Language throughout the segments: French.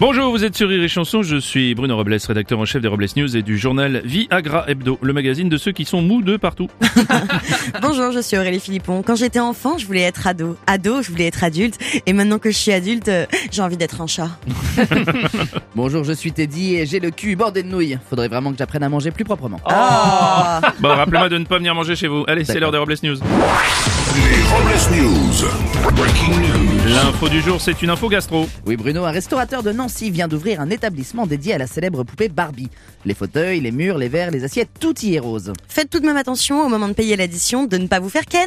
Bonjour, vous êtes sur Rire et Chanson, je suis Bruno Robles, rédacteur en chef des Robles News et du journal Viagra Hebdo, le magazine de ceux qui sont mous de partout. Bonjour, je suis Aurélie Philippon. Quand j'étais enfant, je voulais être ado. Ado, je voulais être adulte. Et maintenant que je suis adulte, euh, j'ai envie d'être un chat. Bonjour, je suis Teddy et j'ai le cul bordé de nouilles. Faudrait vraiment que j'apprenne à manger plus proprement. Ah. Bon, rappelez-moi de ne pas venir manger chez vous. Allez, c'est l'heure des Robles News. les Robles News. Breaking news. L'info du jour, c'est une info gastro. Oui, Bruno, un restaurateur de Nancy vient d'ouvrir un établissement dédié à la célèbre poupée Barbie. Les fauteuils, les murs, les verres, les assiettes, tout y est rose. Faites tout de même attention au moment de payer l'addition de ne pas vous faire ken.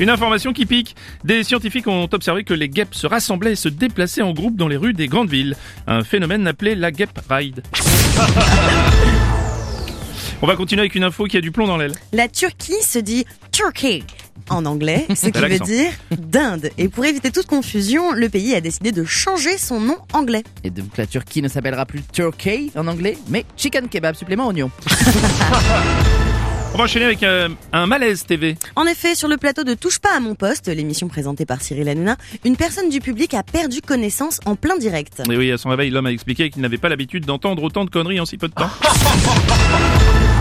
Une information qui pique. Des scientifiques ont observé que les guêpes se rassemblaient et se déplaçaient en groupe dans les rues des grandes villes. Un phénomène appelé la guêpe ride. On va continuer avec une info qui a du plomb dans l'aile. La Turquie se dit Turkey en anglais, ce qui veut dire dinde. Et pour éviter toute confusion, le pays a décidé de changer son nom anglais. Et donc la Turquie ne s'appellera plus Turkey en anglais, mais chicken kebab supplément oignon. On va enchaîner avec euh, un malaise TV. En effet, sur le plateau de Touche pas à mon poste, l'émission présentée par Cyril Hanouna, une personne du public a perdu connaissance en plein direct. Et oui, à son réveil, l'homme a expliqué qu'il n'avait pas l'habitude d'entendre autant de conneries en si peu de temps.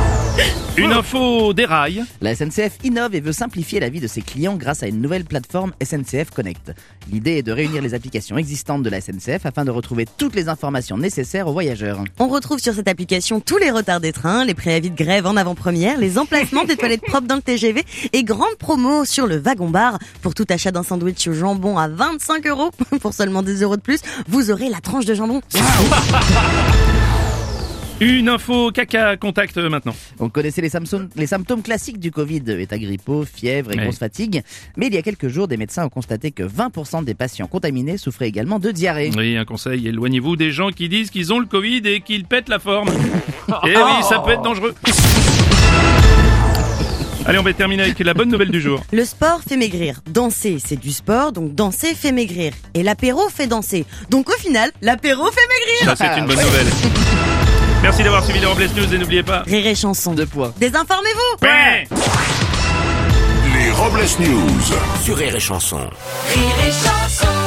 Une info des rails. La SNCF innove et veut simplifier la vie de ses clients grâce à une nouvelle plateforme SNCF Connect. L'idée est de réunir les applications existantes de la SNCF afin de retrouver toutes les informations nécessaires aux voyageurs. On retrouve sur cette application tous les retards des trains, les préavis de grève en avant-première, les emplacements des toilettes propres dans le TGV et grande promo sur le wagon-bar. Pour tout achat d'un sandwich au jambon à 25 euros, pour seulement 2 euros de plus, vous aurez la tranche de jambon. Une info caca contact euh, maintenant. On connaissait les, symptômes- les symptômes classiques du Covid, état grippaux, fièvre et Ouais. grosse fatigue. Mais il y a quelques jours, des médecins ont constaté que 20% des patients contaminés souffraient également de diarrhée. Oui, un conseil, éloignez-vous des gens qui disent qu'ils ont le Covid et qu'ils pètent la forme. Et oui, ça peut être dangereux. Allez, on va terminer avec la bonne nouvelle du jour. Le sport fait maigrir. Danser, c'est du sport, donc danser fait maigrir. Et l'apéro fait danser. Donc au final, l'apéro fait maigrir. Ça, c'est une bonne nouvelle. Merci d'avoir suivi les Robles News et n'oubliez pas... Rire et chanson. Deux poids. Désinformez-vous Ouais Les Robles News. Sur Rire et Chanson. Rire et chanson